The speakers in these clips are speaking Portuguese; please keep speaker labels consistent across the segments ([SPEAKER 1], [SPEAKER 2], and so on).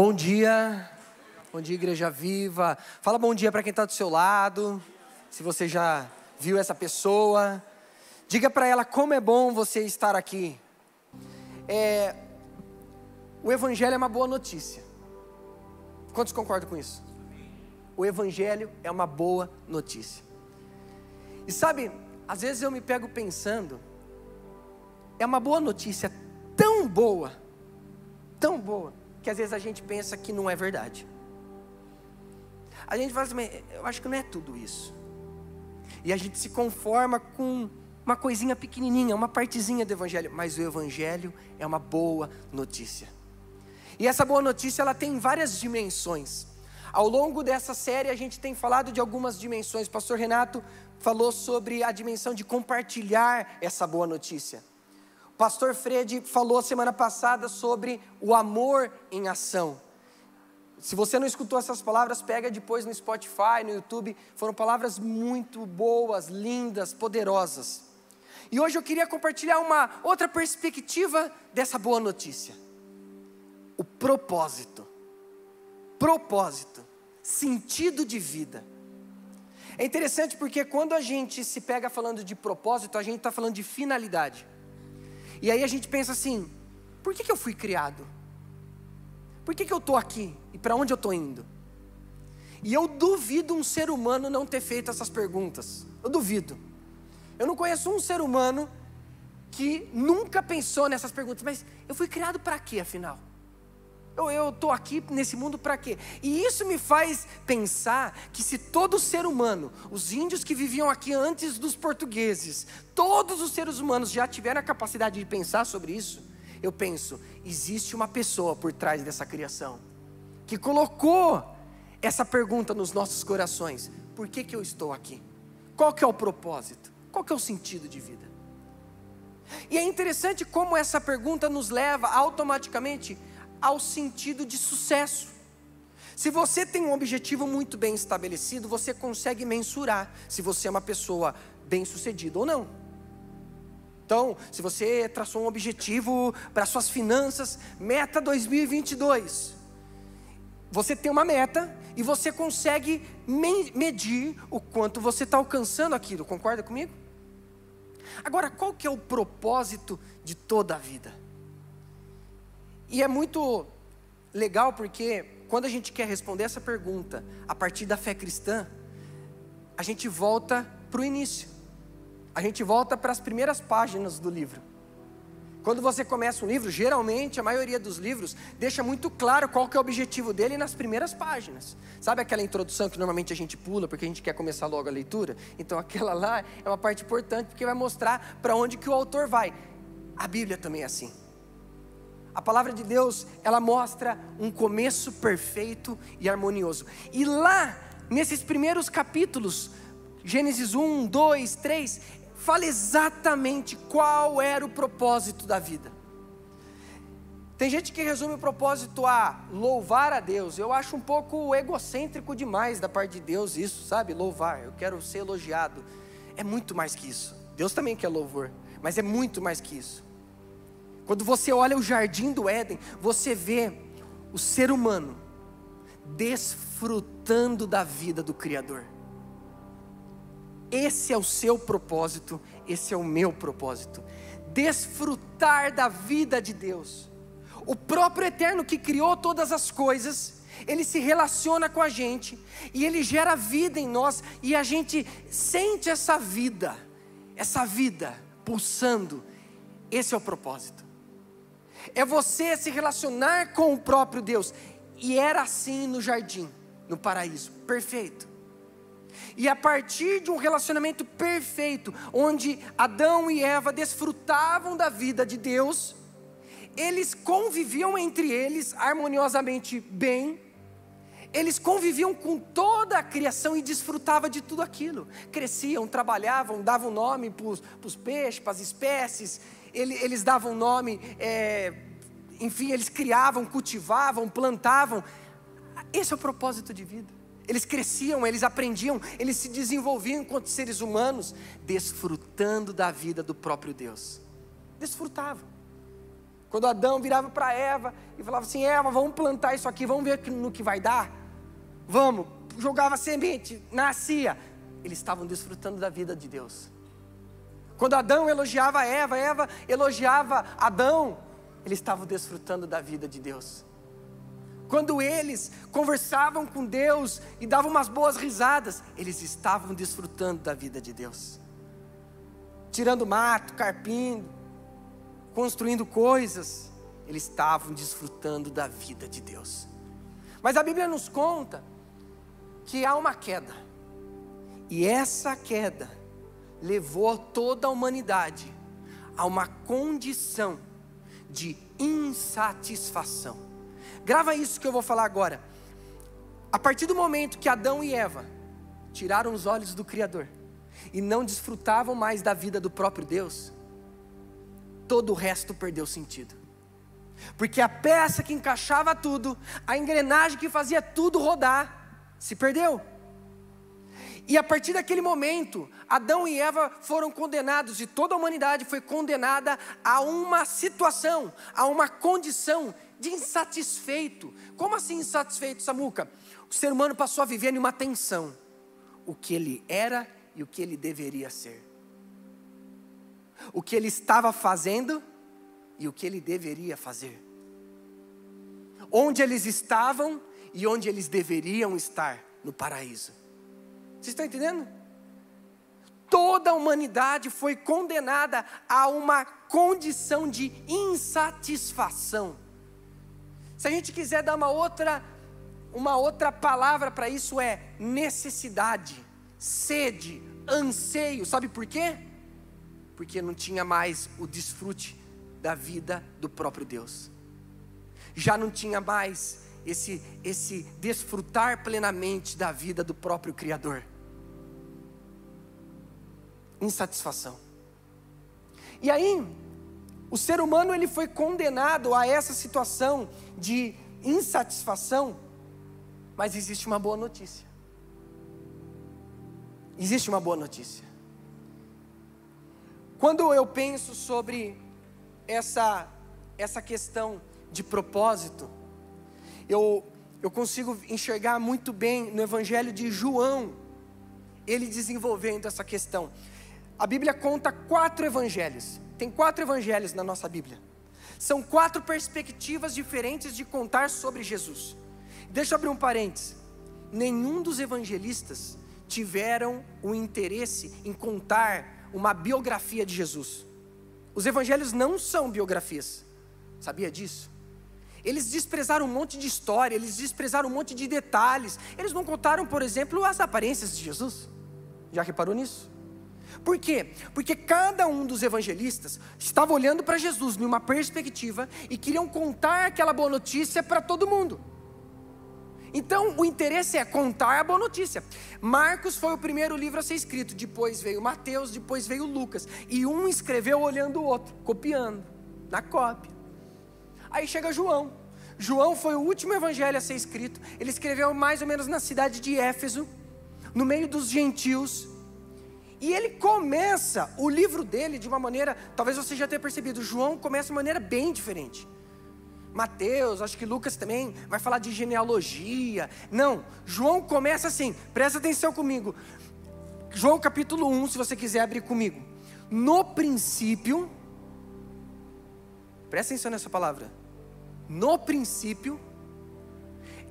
[SPEAKER 1] Bom dia, bom dia, Igreja Viva. Fala bom dia para quem está do seu lado. Se você já viu essa pessoa, diga para ela como é bom você estar aqui. É, o Evangelho é uma boa notícia. Quantos concordam com isso? O Evangelho é uma boa notícia. E sabe, às vezes eu me pego pensando, é uma boa notícia tão boa, tão boa, que às vezes a gente pensa que não é verdade. A gente fala assim, eu acho que não é tudo isso. E a gente se conforma com uma coisinha pequenininha, uma partezinha do evangelho, mas o evangelho é uma boa notícia. E essa boa notícia ela tem várias dimensões. Ao longo dessa série a gente tem falado de algumas dimensões. O pastor Renato falou sobre a dimensão de compartilhar essa boa notícia. Pastor Fred falou semana passada sobre o amor em ação. Se você não escutou essas palavras, pega depois no Spotify, no YouTube. Foram palavras muito boas, lindas, poderosas. E hoje eu queria compartilhar uma outra perspectiva dessa boa notícia. O propósito. Propósito. Sentido de vida. É interessante porque quando a gente se pega falando de propósito, a gente está falando de finalidade. E aí a gente pensa assim: por que, que eu fui criado? Por que, que eu estou aqui? E para onde eu estou indo? E eu duvido um ser humano não ter feito essas perguntas. Eu duvido. Eu não conheço um ser humano que nunca pensou nessas perguntas. Mas eu fui criado para quê, afinal? Eu estou aqui nesse mundo para quê? E isso me faz pensar que se todo ser humano, os índios que viviam aqui antes dos portugueses, todos os seres humanos já tiveram a capacidade de pensar sobre isso, eu penso, existe uma pessoa por trás dessa criação que colocou essa pergunta nos nossos corações: por que, que eu estou aqui? Qual que é o propósito? Qual que é o sentido de vida? E é interessante como essa pergunta nos leva automaticamente ao sentido de sucesso. Se você tem um objetivo muito bem estabelecido, você consegue mensurar se você é uma pessoa bem-sucedida ou não. Então, se você traçou um objetivo para suas finanças, meta 2022. Você tem uma meta e você consegue medir o quanto você está alcançando aquilo, concorda comigo? Agora, qual que é o propósito de toda a vida? E é muito legal porque quando a gente quer responder essa pergunta a partir da fé cristã, a gente volta para o início. A gente volta para as primeiras páginas do livro. Quando você começa um livro, geralmente a maioria dos livros deixa muito claro qual que é o objetivo dele nas primeiras páginas. Sabe aquela introdução que normalmente a gente pula porque a gente quer começar logo a leitura? Então aquela lá é uma parte importante porque vai mostrar para onde que o autor vai. A Bíblia também é assim. A palavra de Deus, ela mostra um começo perfeito e harmonioso. E lá, nesses primeiros capítulos, Gênesis 1, 2, 3, fala exatamente qual era o propósito da vida. Tem gente que resume o propósito a louvar a Deus. Eu acho um pouco egocêntrico demais da parte de Deus isso, sabe? Louvar, eu quero ser elogiado. É muito mais que isso. Deus também quer louvor, mas é muito mais que isso. Quando você olha o jardim do Éden, você vê o ser humano desfrutando da vida do Criador. Esse é o seu propósito, esse é o meu propósito. Desfrutar da vida de Deus. O próprio Eterno que criou todas as coisas, ele se relaciona com a gente e ele gera vida em nós e a gente sente essa vida, essa vida pulsando. Esse é o propósito é você se relacionar com o próprio Deus. E era assim no jardim, no paraíso, perfeito. E a partir de um relacionamento perfeito, onde Adão e Eva desfrutavam da vida de Deus, eles conviviam entre eles harmoniosamente bem, eles conviviam com toda a criação e desfrutavam de tudo aquilo. Cresciam, trabalhavam, davam nome para os peixes, para as espécies, eles davam nome, é, enfim, eles criavam, cultivavam, plantavam. Esse é o propósito de vida. Eles cresciam, eles aprendiam, eles se desenvolviam enquanto seres humanos, desfrutando da vida do próprio Deus. Desfrutavam. Quando Adão virava para Eva e falava assim: Eva, vamos plantar isso aqui, vamos ver no que vai dar. Vamos, jogava semente, nascia. Eles estavam desfrutando da vida de Deus. Quando Adão elogiava Eva, Eva elogiava Adão, eles estavam desfrutando da vida de Deus. Quando eles conversavam com Deus e davam umas boas risadas, eles estavam desfrutando da vida de Deus. Tirando mato, carpindo, construindo coisas, eles estavam desfrutando da vida de Deus. Mas a Bíblia nos conta que há uma queda, e essa queda levou toda a humanidade a uma condição de insatisfação. Grava isso que eu vou falar agora. A partir do momento que Adão e Eva tiraram os olhos do Criador e não desfrutavam mais da vida do próprio Deus, todo o resto perdeu sentido. Porque a peça que encaixava tudo, a engrenagem que fazia tudo rodar, se perdeu. E a partir daquele momento, Adão e Eva foram condenados, e toda a humanidade foi condenada a uma situação, a uma condição de insatisfeito. Como assim insatisfeito, Samuca? O ser humano passou a viver em uma tensão: o que ele era e o que ele deveria ser. O que ele estava fazendo e o que ele deveria fazer. Onde eles estavam e onde eles deveriam estar no paraíso. Vocês estão entendendo? Toda a humanidade foi condenada a uma condição de insatisfação. Se a gente quiser dar uma outra, uma outra palavra para isso é necessidade, sede, anseio. Sabe por quê? Porque não tinha mais o desfrute da vida do próprio Deus. Já não tinha mais esse, esse desfrutar plenamente da vida do próprio Criador. Insatisfação. E aí, o ser humano ele foi condenado a essa situação de insatisfação, mas existe uma boa notícia. Existe uma boa notícia. Quando eu penso sobre essa essa questão de propósito, eu, eu consigo enxergar muito bem no Evangelho de João, ele desenvolvendo essa questão. A Bíblia conta quatro evangelhos, tem quatro evangelhos na nossa Bíblia. São quatro perspectivas diferentes de contar sobre Jesus. Deixa eu abrir um parênteses. Nenhum dos evangelistas tiveram o interesse em contar uma biografia de Jesus. Os evangelhos não são biografias. Sabia disso? Eles desprezaram um monte de história, eles desprezaram um monte de detalhes. Eles não contaram, por exemplo, as aparências de Jesus. Já reparou nisso? Por quê? Porque cada um dos evangelistas estava olhando para Jesus numa perspectiva e queriam contar aquela boa notícia para todo mundo. Então, o interesse é contar a boa notícia. Marcos foi o primeiro livro a ser escrito, depois veio Mateus, depois veio Lucas, e um escreveu olhando o outro, copiando, na cópia. Aí chega João. João foi o último evangelho a ser escrito. Ele escreveu mais ou menos na cidade de Éfeso, no meio dos gentios. E ele começa o livro dele de uma maneira, talvez você já tenha percebido, João começa de uma maneira bem diferente. Mateus, acho que Lucas também vai falar de genealogia. Não, João começa assim, presta atenção comigo. João capítulo 1, se você quiser abrir comigo. No princípio, presta atenção nessa palavra. No princípio,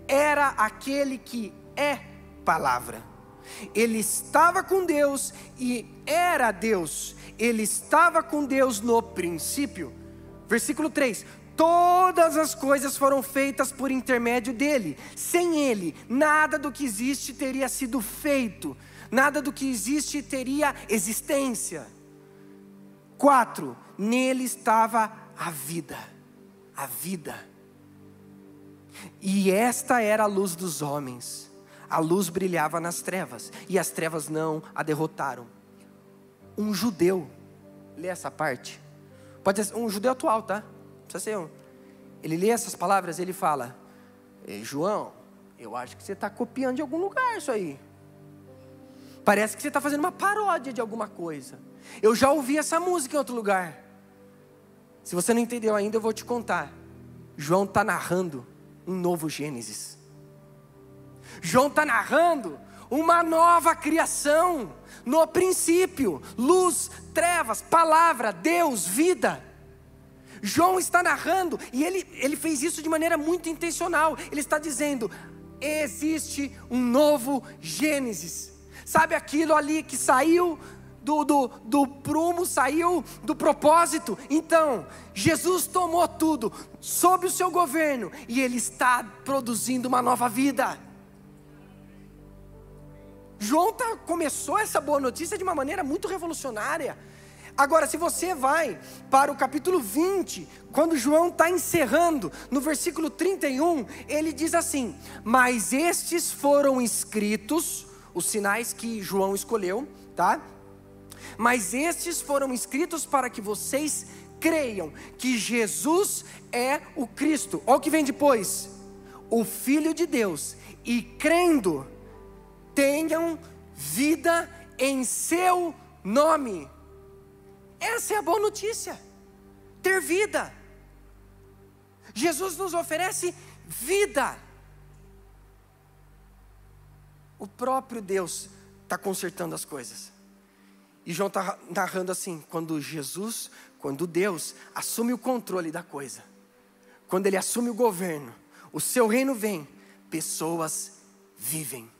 [SPEAKER 1] era aquele que é palavra ele estava com Deus e era Deus. Ele estava com Deus no princípio. Versículo 3: Todas as coisas foram feitas por intermédio dele. Sem ele, nada do que existe teria sido feito. Nada do que existe teria existência. 4. Nele estava a vida. A vida. E esta era a luz dos homens a luz brilhava nas trevas e as trevas não a derrotaram. Um judeu, lê essa parte, pode ser um judeu atual, tá? Precisa ser um. Ele lê essas palavras, ele fala: João, eu acho que você está copiando de algum lugar isso aí. Parece que você está fazendo uma paródia de alguma coisa. Eu já ouvi essa música em outro lugar. Se você não entendeu ainda, eu vou te contar. João está narrando um novo Gênesis. João está narrando uma nova criação. No princípio, luz, trevas, palavra, Deus, vida. João está narrando, e ele, ele fez isso de maneira muito intencional. Ele está dizendo: existe um novo Gênesis. Sabe aquilo ali que saiu do, do, do prumo, saiu do propósito? Então, Jesus tomou tudo sob o seu governo e ele está produzindo uma nova vida. João tá, começou essa boa notícia de uma maneira muito revolucionária. Agora, se você vai para o capítulo 20, quando João está encerrando, no versículo 31, ele diz assim: Mas estes foram escritos, os sinais que João escolheu, tá? Mas estes foram escritos para que vocês creiam que Jesus é o Cristo. Olha o que vem depois: o Filho de Deus, e crendo, tenham vida em seu nome. Essa é a boa notícia. Ter vida. Jesus nos oferece vida. O próprio Deus está consertando as coisas. E João está narrando assim: quando Jesus, quando Deus assume o controle da coisa, quando Ele assume o governo, o seu reino vem, pessoas vivem.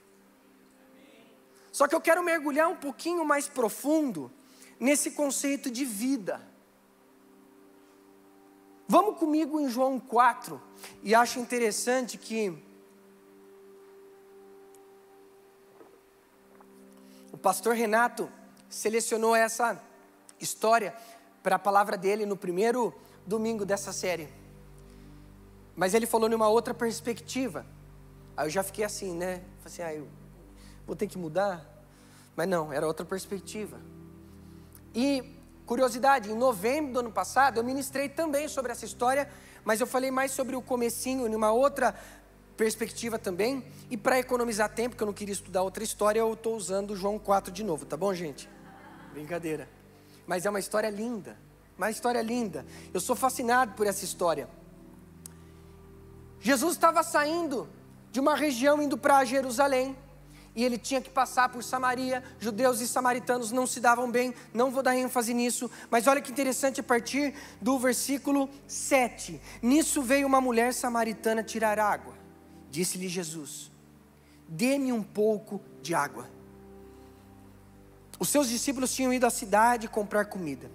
[SPEAKER 1] Só que eu quero mergulhar um pouquinho mais profundo nesse conceito de vida. Vamos comigo em João 4, e acho interessante que o pastor Renato selecionou essa história para a palavra dele no primeiro domingo dessa série. Mas ele falou numa outra perspectiva. Aí eu já fiquei assim, né? Falei assim, ah, eu vou ter que mudar. Mas não, era outra perspectiva. E, curiosidade, em novembro do ano passado, eu ministrei também sobre essa história, mas eu falei mais sobre o comecinho, numa outra perspectiva também. E para economizar tempo, que eu não queria estudar outra história, eu estou usando João 4 de novo, tá bom, gente? Brincadeira. Mas é uma história linda, uma história linda. Eu sou fascinado por essa história. Jesus estava saindo de uma região indo para Jerusalém e ele tinha que passar por Samaria. Judeus e samaritanos não se davam bem, não vou dar ênfase nisso, mas olha que interessante a partir do versículo 7. Nisso veio uma mulher samaritana tirar água. Disse-lhe Jesus: Dê-me um pouco de água. Os seus discípulos tinham ido à cidade comprar comida.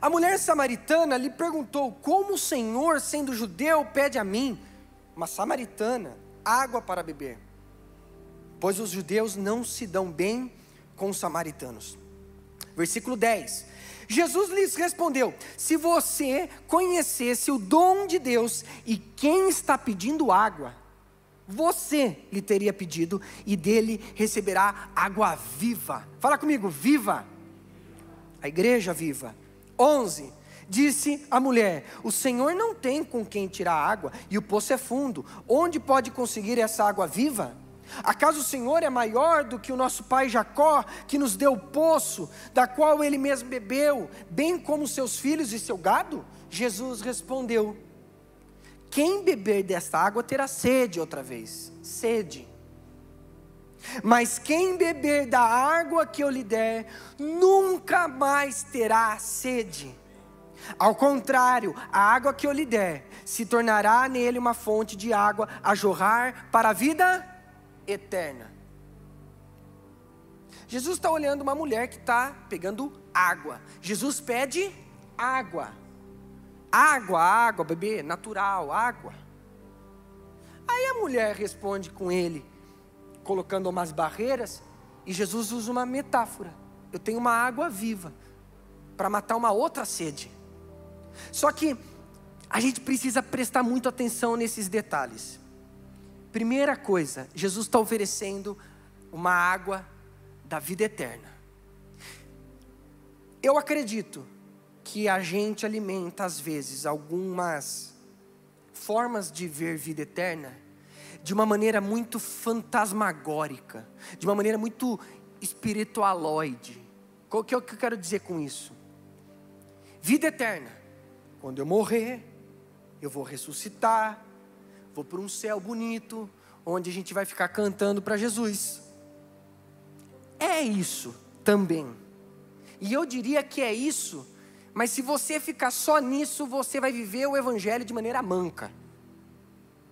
[SPEAKER 1] A mulher samaritana lhe perguntou: Como o Senhor, sendo judeu, pede a mim, uma samaritana, água para beber? Pois os judeus não se dão bem com os samaritanos. Versículo 10. Jesus lhes respondeu: Se você conhecesse o dom de Deus e quem está pedindo água, você lhe teria pedido e dele receberá água viva. Fala comigo, viva. A igreja viva. 11. Disse a mulher: O Senhor não tem com quem tirar água e o poço é fundo. Onde pode conseguir essa água viva? Acaso o Senhor é maior do que o nosso pai Jacó, que nos deu o poço, da qual ele mesmo bebeu, bem como seus filhos e seu gado? Jesus respondeu: Quem beber desta água terá sede outra vez, sede. Mas quem beber da água que eu lhe der, nunca mais terá sede. Ao contrário, a água que eu lhe der se tornará nele uma fonte de água a jorrar para a vida eterna. Jesus está olhando uma mulher que está pegando água. Jesus pede água. Água, água, bebê, natural, água. Aí a mulher responde com ele, colocando umas barreiras, e Jesus usa uma metáfora. Eu tenho uma água viva para matar uma outra sede. Só que a gente precisa prestar muito atenção nesses detalhes. Primeira coisa, Jesus está oferecendo uma água da vida eterna. Eu acredito que a gente alimenta, às vezes, algumas formas de ver vida eterna de uma maneira muito fantasmagórica, de uma maneira muito espiritualoide. O que eu quero dizer com isso? Vida eterna quando eu morrer, eu vou ressuscitar, vou para um céu bonito, onde a gente vai ficar cantando para Jesus. É isso também. E eu diria que é isso, mas se você ficar só nisso, você vai viver o Evangelho de maneira manca.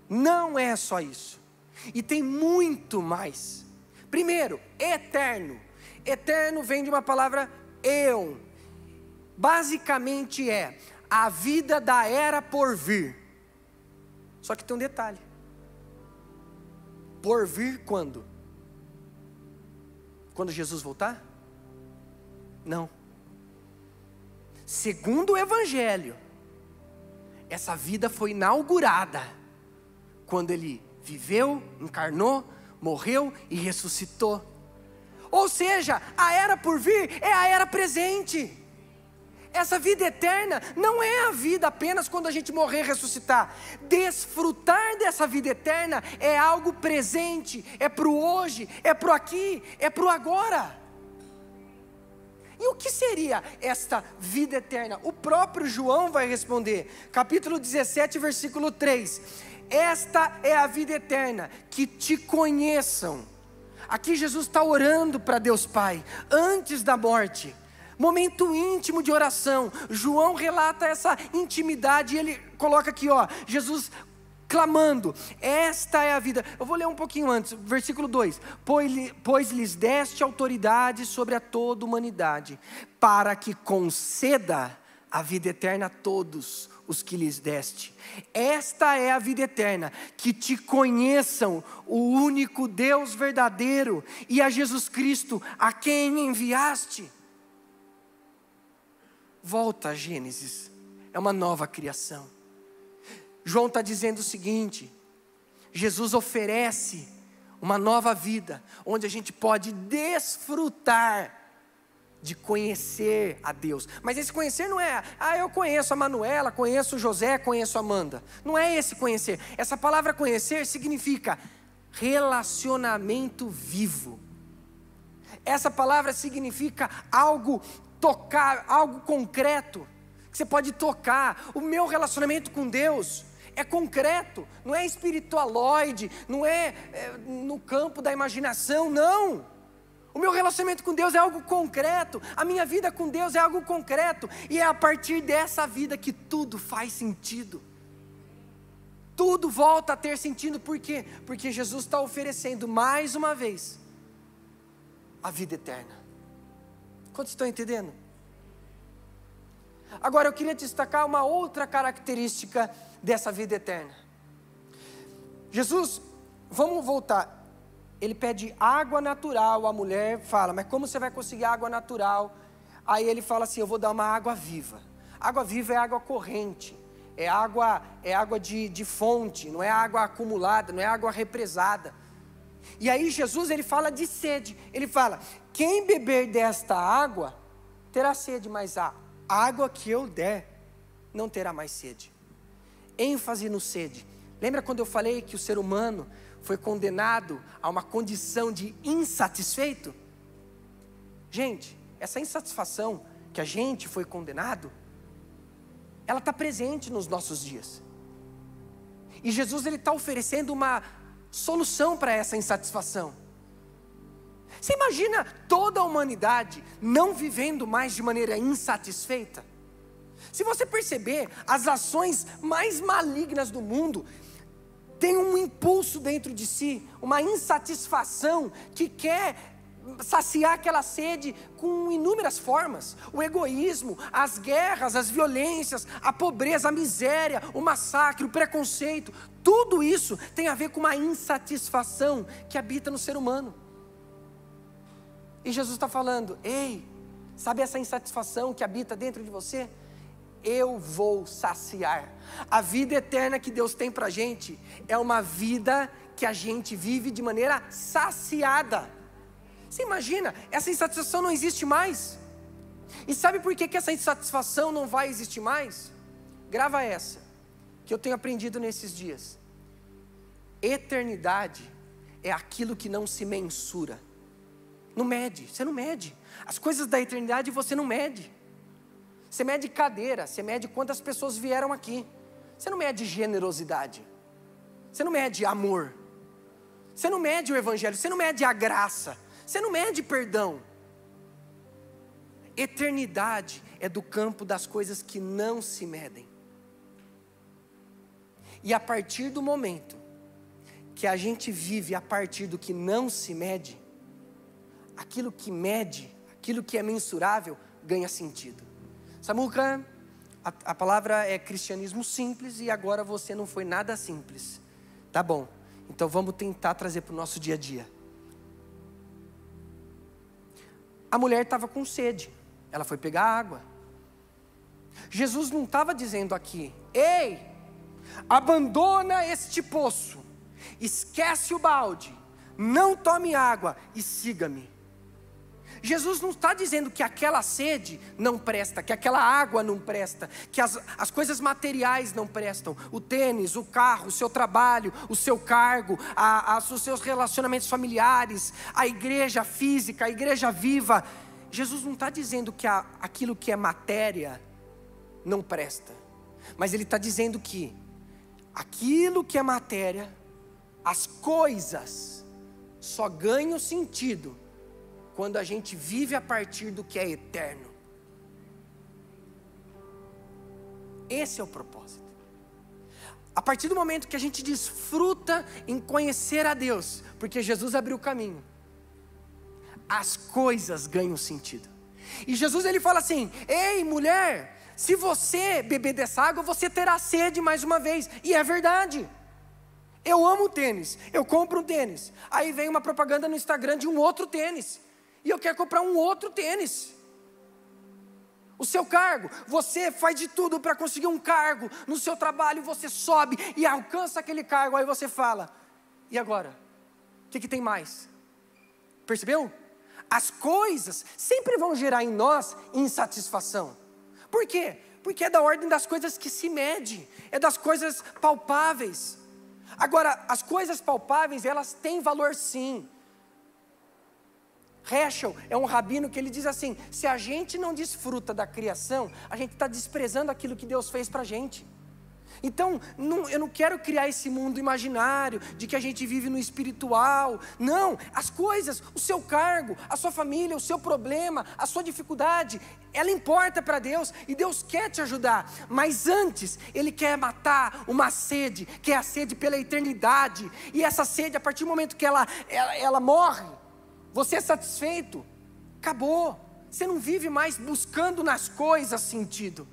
[SPEAKER 1] Não é só isso. E tem muito mais. Primeiro, eterno. Eterno vem de uma palavra eon. Basicamente é a vida da era por vir. Só que tem um detalhe. Por vir quando? Quando Jesus voltar? Não. Segundo o Evangelho, essa vida foi inaugurada quando ele viveu, encarnou, morreu e ressuscitou. Ou seja, a era por vir é a era presente. Essa vida eterna não é a vida apenas quando a gente morrer e ressuscitar. Desfrutar dessa vida eterna é algo presente, é para o hoje, é para o aqui, é para o agora. E o que seria esta vida eterna? O próprio João vai responder, capítulo 17, versículo 3. Esta é a vida eterna, que te conheçam. Aqui Jesus está orando para Deus Pai, antes da morte momento íntimo de oração. João relata essa intimidade e ele coloca aqui, ó, Jesus clamando: Esta é a vida. Eu vou ler um pouquinho antes, versículo 2: Pois, pois lhes deste autoridade sobre a toda humanidade, para que conceda a vida eterna a todos os que lhes deste. Esta é a vida eterna, que te conheçam o único Deus verdadeiro e a Jesus Cristo, a quem enviaste volta a Gênesis, é uma nova criação. João está dizendo o seguinte: Jesus oferece uma nova vida, onde a gente pode desfrutar de conhecer a Deus. Mas esse conhecer não é, ah, eu conheço a Manuela, conheço o José, conheço a Amanda. Não é esse conhecer. Essa palavra conhecer significa relacionamento vivo. Essa palavra significa algo tocar, algo concreto, que você pode tocar. O meu relacionamento com Deus é concreto, não é espiritualoide, não é, é no campo da imaginação, não. O meu relacionamento com Deus é algo concreto, a minha vida com Deus é algo concreto, e é a partir dessa vida que tudo faz sentido. Tudo volta a ter sentido, por quê? Porque Jesus está oferecendo mais uma vez a vida eterna. Quantos estão entendendo? Agora eu queria destacar uma outra característica dessa vida eterna. Jesus, vamos voltar. Ele pede água natural, a mulher fala, mas como você vai conseguir água natural? Aí ele fala assim: Eu vou dar uma água viva. Água viva é água corrente, é água, é água de, de fonte, não é água acumulada, não é água represada. E aí Jesus ele fala de sede. Ele fala: quem beber desta água terá sede, mas a água que eu der não terá mais sede. ênfase no sede. Lembra quando eu falei que o ser humano foi condenado a uma condição de insatisfeito? Gente, essa insatisfação que a gente foi condenado, ela está presente nos nossos dias. E Jesus ele está oferecendo uma solução para essa insatisfação. Você imagina toda a humanidade não vivendo mais de maneira insatisfeita? Se você perceber, as ações mais malignas do mundo têm um impulso dentro de si, uma insatisfação que quer saciar aquela sede com inúmeras formas: o egoísmo, as guerras, as violências, a pobreza, a miséria, o massacre, o preconceito, tudo isso tem a ver com uma insatisfação que habita no ser humano. E Jesus está falando: ei, sabe essa insatisfação que habita dentro de você? Eu vou saciar. A vida eterna que Deus tem para a gente é uma vida que a gente vive de maneira saciada. Você imagina, essa insatisfação não existe mais. E sabe por que, que essa insatisfação não vai existir mais? Grava essa, que eu tenho aprendido nesses dias. Eternidade é aquilo que não se mensura. Não mede, você não mede. As coisas da eternidade você não mede. Você mede cadeira, você mede quantas pessoas vieram aqui. Você não mede generosidade. Você não mede amor. Você não mede o evangelho, você não mede a graça. Você não mede perdão. Eternidade é do campo das coisas que não se medem. E a partir do momento que a gente vive a partir do que não se mede, aquilo que mede, aquilo que é mensurável, ganha sentido. Samuca, a, a palavra é cristianismo simples e agora você não foi nada simples. Tá bom, então vamos tentar trazer para o nosso dia a dia. A mulher estava com sede, ela foi pegar água. Jesus não estava dizendo aqui, ei, abandona este poço, esquece o balde, não tome água e siga-me. Jesus não está dizendo que aquela sede não presta, que aquela água não presta, que as, as coisas materiais não prestam, o tênis, o carro, o seu trabalho, o seu cargo, a, a, os seus relacionamentos familiares, a igreja física, a igreja viva. Jesus não está dizendo que a, aquilo que é matéria não presta, mas Ele está dizendo que aquilo que é matéria, as coisas, só ganham sentido quando a gente vive a partir do que é eterno. Esse é o propósito. A partir do momento que a gente desfruta em conhecer a Deus, porque Jesus abriu o caminho, as coisas ganham sentido. E Jesus ele fala assim: "Ei, mulher, se você beber dessa água, você terá sede mais uma vez". E é verdade. Eu amo tênis, eu compro um tênis. Aí vem uma propaganda no Instagram de um outro tênis. E eu quero comprar um outro tênis. O seu cargo, você faz de tudo para conseguir um cargo no seu trabalho, você sobe e alcança aquele cargo, aí você fala: e agora? O que, que tem mais? Percebeu? As coisas sempre vão gerar em nós insatisfação. Por quê? Porque é da ordem das coisas que se mede, é das coisas palpáveis. Agora, as coisas palpáveis, elas têm valor sim. Heschel é um rabino que ele diz assim: se a gente não desfruta da criação, a gente está desprezando aquilo que Deus fez para a gente. Então, não, eu não quero criar esse mundo imaginário de que a gente vive no espiritual. Não, as coisas, o seu cargo, a sua família, o seu problema, a sua dificuldade, ela importa para Deus e Deus quer te ajudar. Mas antes, Ele quer matar uma sede, que é a sede pela eternidade. E essa sede, a partir do momento que ela, ela, ela morre, você é satisfeito, acabou. Você não vive mais buscando nas coisas sentido.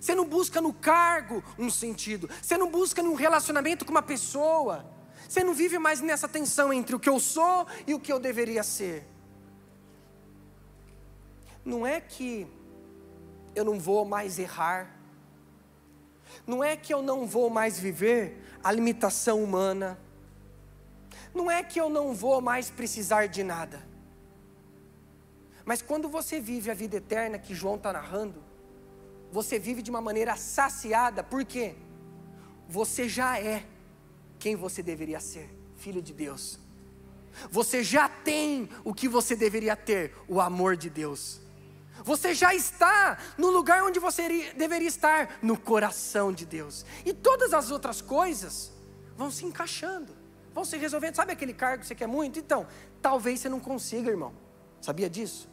[SPEAKER 1] Você não busca no cargo um sentido. Você não busca num relacionamento com uma pessoa. Você não vive mais nessa tensão entre o que eu sou e o que eu deveria ser. Não é que eu não vou mais errar. Não é que eu não vou mais viver a limitação humana. Não é que eu não vou mais precisar de nada. Mas quando você vive a vida eterna que João está narrando, você vive de uma maneira saciada, por quê? Você já é quem você deveria ser, filho de Deus. Você já tem o que você deveria ter, o amor de Deus. Você já está no lugar onde você deveria estar, no coração de Deus. E todas as outras coisas vão se encaixando, vão se resolvendo. Sabe aquele cargo que você quer muito? Então, talvez você não consiga, irmão. Sabia disso?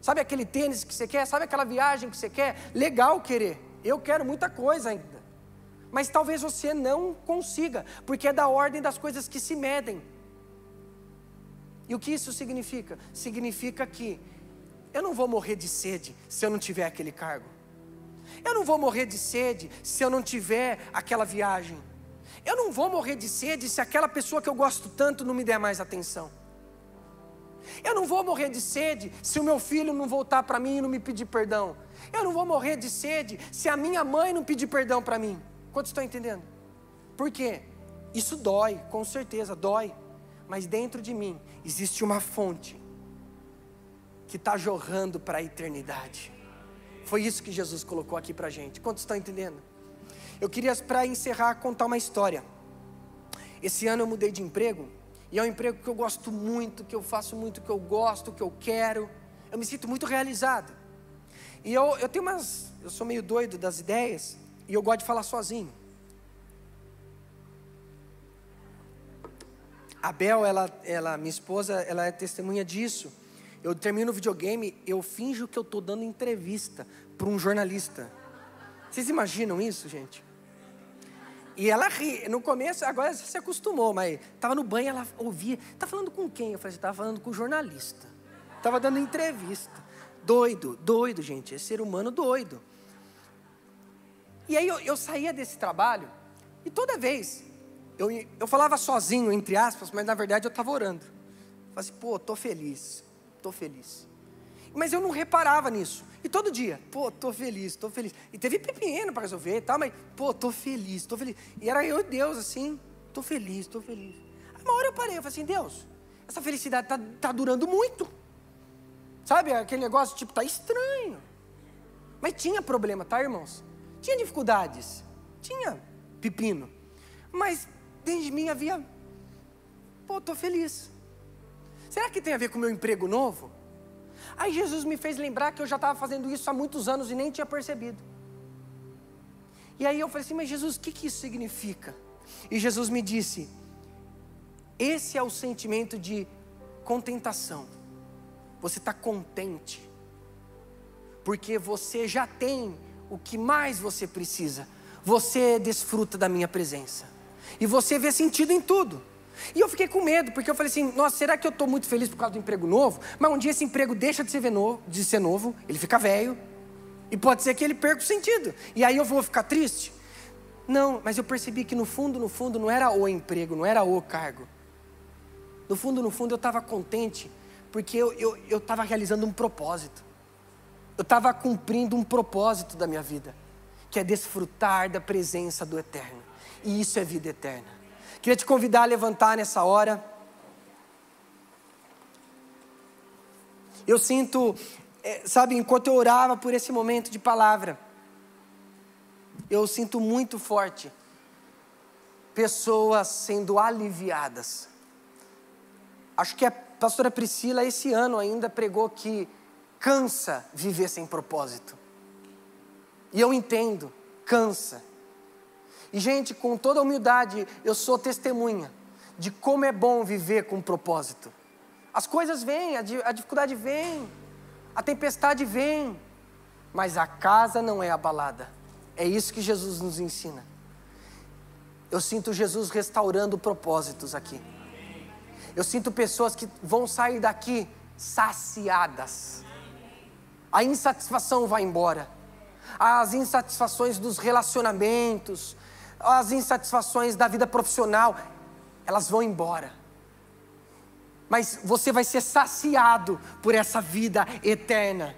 [SPEAKER 1] Sabe aquele tênis que você quer? Sabe aquela viagem que você quer? Legal querer. Eu quero muita coisa ainda. Mas talvez você não consiga, porque é da ordem das coisas que se medem. E o que isso significa? Significa que eu não vou morrer de sede se eu não tiver aquele cargo. Eu não vou morrer de sede se eu não tiver aquela viagem. Eu não vou morrer de sede se aquela pessoa que eu gosto tanto não me der mais atenção. Eu não vou morrer de sede se o meu filho não voltar para mim e não me pedir perdão. Eu não vou morrer de sede se a minha mãe não pedir perdão para mim. Quantos estão entendendo? Por quê? Isso dói, com certeza, dói. Mas dentro de mim existe uma fonte que está jorrando para a eternidade. Foi isso que Jesus colocou aqui para a gente. Quantos estão entendendo? Eu queria, para encerrar, contar uma história. Esse ano eu mudei de emprego e é um emprego que eu gosto muito, que eu faço muito, que eu gosto, que eu quero. Eu me sinto muito realizado. E eu, eu tenho umas. Eu sou meio doido das ideias. E eu gosto de falar sozinho. A Bel, ela, ela, minha esposa, ela é testemunha disso. Eu termino o videogame, eu finjo que eu estou dando entrevista para um jornalista. Vocês imaginam isso, gente? E ela ri. No começo, agora você se acostumou, mas estava no banho, ela ouvia. Está falando com quem? Eu falei, estava falando com um jornalista. Estava dando entrevista. Doido, doido, gente. É ser humano doido. E aí eu, eu saía desse trabalho, e toda vez eu, eu falava sozinho, entre aspas, mas na verdade eu estava orando. Eu falava assim, pô, tô feliz, tô feliz. Mas eu não reparava nisso. E todo dia, pô, tô feliz, tô feliz. E teve pepino para resolver e tal, mas, pô, tô feliz, tô feliz. E era eu e Deus, assim, tô feliz, tô feliz. Aí uma hora eu parei, eu falei assim, Deus, essa felicidade tá, tá durando muito. Sabe, aquele negócio, tipo, tá estranho. Mas tinha problema, tá, irmãos? Tinha dificuldades, tinha pepino. Mas dentro de mim havia, pô, estou feliz. Será que tem a ver com o meu emprego novo? Aí Jesus me fez lembrar que eu já estava fazendo isso há muitos anos e nem tinha percebido. E aí eu falei assim, mas Jesus, o que, que isso significa? E Jesus me disse: esse é o sentimento de contentação. Você está contente, porque você já tem o que mais você precisa. Você desfruta da minha presença. E você vê sentido em tudo. E eu fiquei com medo, porque eu falei assim: nossa, será que eu estou muito feliz por causa do emprego novo? Mas um dia esse emprego deixa de ser novo, de ser novo ele fica velho, e pode ser que ele perca o sentido. E aí eu vou ficar triste? Não, mas eu percebi que no fundo, no fundo, não era o emprego, não era o cargo. No fundo, no fundo, eu estava contente, porque eu estava realizando um propósito. Eu estava cumprindo um propósito da minha vida, que é desfrutar da presença do Eterno e isso é vida eterna. Queria te convidar a levantar nessa hora. Eu sinto, é, sabe, enquanto eu orava por esse momento de palavra, eu sinto muito forte pessoas sendo aliviadas. Acho que a pastora Priscila, esse ano ainda, pregou que cansa viver sem propósito. E eu entendo, cansa. E, gente, com toda humildade, eu sou testemunha de como é bom viver com propósito. As coisas vêm, a dificuldade vem, a tempestade vem, mas a casa não é abalada. É isso que Jesus nos ensina. Eu sinto Jesus restaurando propósitos aqui. Eu sinto pessoas que vão sair daqui saciadas. A insatisfação vai embora. As insatisfações dos relacionamentos, as insatisfações da vida profissional, elas vão embora. Mas você vai ser saciado por essa vida eterna.